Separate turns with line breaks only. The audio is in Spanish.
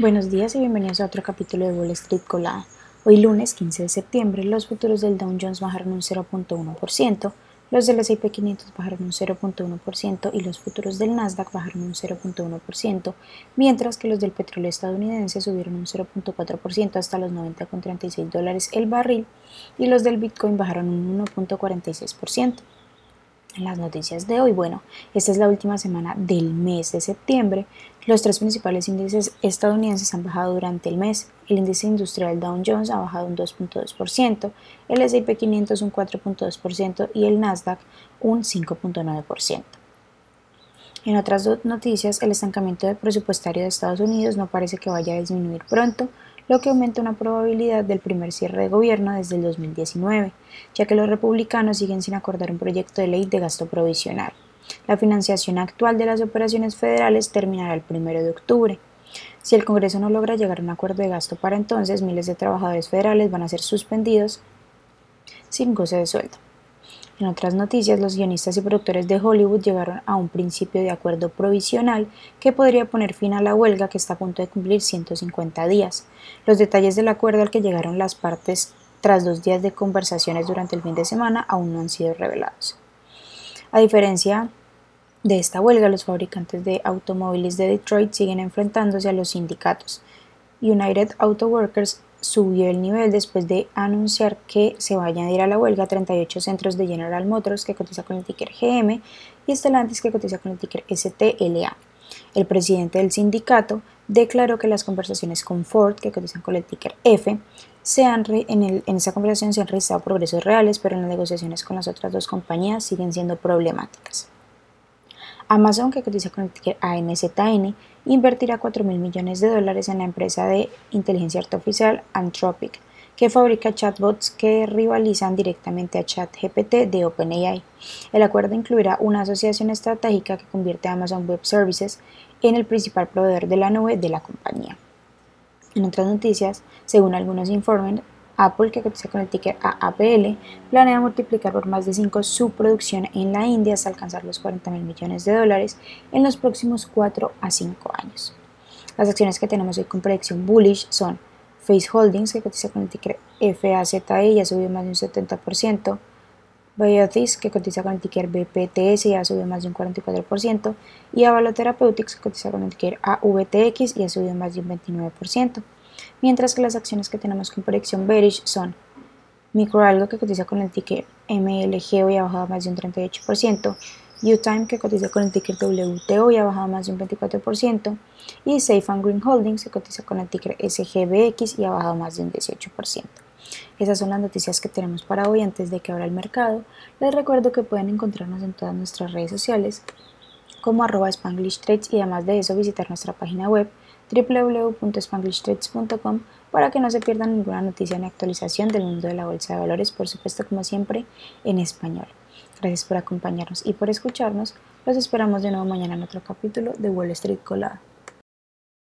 Buenos días y bienvenidos a otro capítulo de Wall Street Colada. Hoy lunes 15 de septiembre los futuros del Dow Jones bajaron un 0.1%, los del S&P 500 bajaron un 0.1% y los futuros del Nasdaq bajaron un 0.1%, mientras que los del petróleo estadounidense subieron un 0.4% hasta los 90,36 dólares el barril y los del Bitcoin bajaron un 1.46% en las noticias de hoy. Bueno, esta es la última semana del mes de septiembre. Los tres principales índices estadounidenses han bajado durante el mes. El índice industrial Dow Jones ha bajado un 2.2%, el S&P 500 un 4.2% y el Nasdaq un 5.9%. En otras noticias, el estancamiento presupuestario de Estados Unidos no parece que vaya a disminuir pronto, lo que aumenta una probabilidad del primer cierre de gobierno desde el 2019, ya que los republicanos siguen sin acordar un proyecto de ley de gasto provisional. La financiación actual de las operaciones federales terminará el 1 de octubre. Si el Congreso no logra llegar a un acuerdo de gasto para entonces, miles de trabajadores federales van a ser suspendidos sin goce de sueldo. En otras noticias, los guionistas y productores de Hollywood llegaron a un principio de acuerdo provisional que podría poner fin a la huelga que está a punto de cumplir 150 días. Los detalles del acuerdo al que llegaron las partes tras dos días de conversaciones durante el fin de semana aún no han sido revelados. A diferencia de esta huelga, los fabricantes de automóviles de Detroit siguen enfrentándose a los sindicatos. United Auto Workers subió el nivel después de anunciar que se va a añadir a la huelga 38 centros de General Motors que cotiza con el ticker GM y Stellantis que cotiza con el ticker STLA. El presidente del sindicato declaró que las conversaciones con Ford, que cotizan con el ticker F, se en, en esa conversación se han registrado progresos reales, pero en las negociaciones con las otras dos compañías siguen siendo problemáticas. Amazon, que cotiza con el ticker AMZN, invertirá 4 mil millones de dólares en la empresa de inteligencia artificial Anthropic, que fabrica chatbots que rivalizan directamente a ChatGPT de OpenAI. El acuerdo incluirá una asociación estratégica que convierte a Amazon Web Services en el principal proveedor de la nube de la compañía. En otras noticias, según algunos informes, Apple, que cotiza con el ticker AAPL, planea multiplicar por más de 5 su producción en la India hasta alcanzar los 40 mil millones de dólares en los próximos 4 a 5 años. Las acciones que tenemos hoy con predicción bullish son Face Holdings, que cotiza con el ticker FAZE y ha subido más de un 70%, Biotis, que cotiza con el ticker BPTS y ha subido más de un 44%, y Avalo Therapeutics, que cotiza con el ticker AVTX y ha subido más de un 29% mientras que las acciones que tenemos con proyección bearish son Microalgo que cotiza con el ticker MLG hoy ha bajado más de un 38%, UTime que cotiza con el ticker WTO y ha bajado más de un 24%, y Safe and Green Holdings que cotiza con el ticker SGBX y ha bajado más de un 18%. Esas son las noticias que tenemos para hoy antes de que abra el mercado. Les recuerdo que pueden encontrarnos en todas nuestras redes sociales como arroba Spanglish Trades y además de eso visitar nuestra página web www.spanglishtrades.com para que no se pierdan ninguna noticia ni actualización del mundo de la bolsa de valores, por supuesto como siempre en español. Gracias por acompañarnos y por escucharnos. Los esperamos de nuevo mañana en otro capítulo de Wall Street Colada.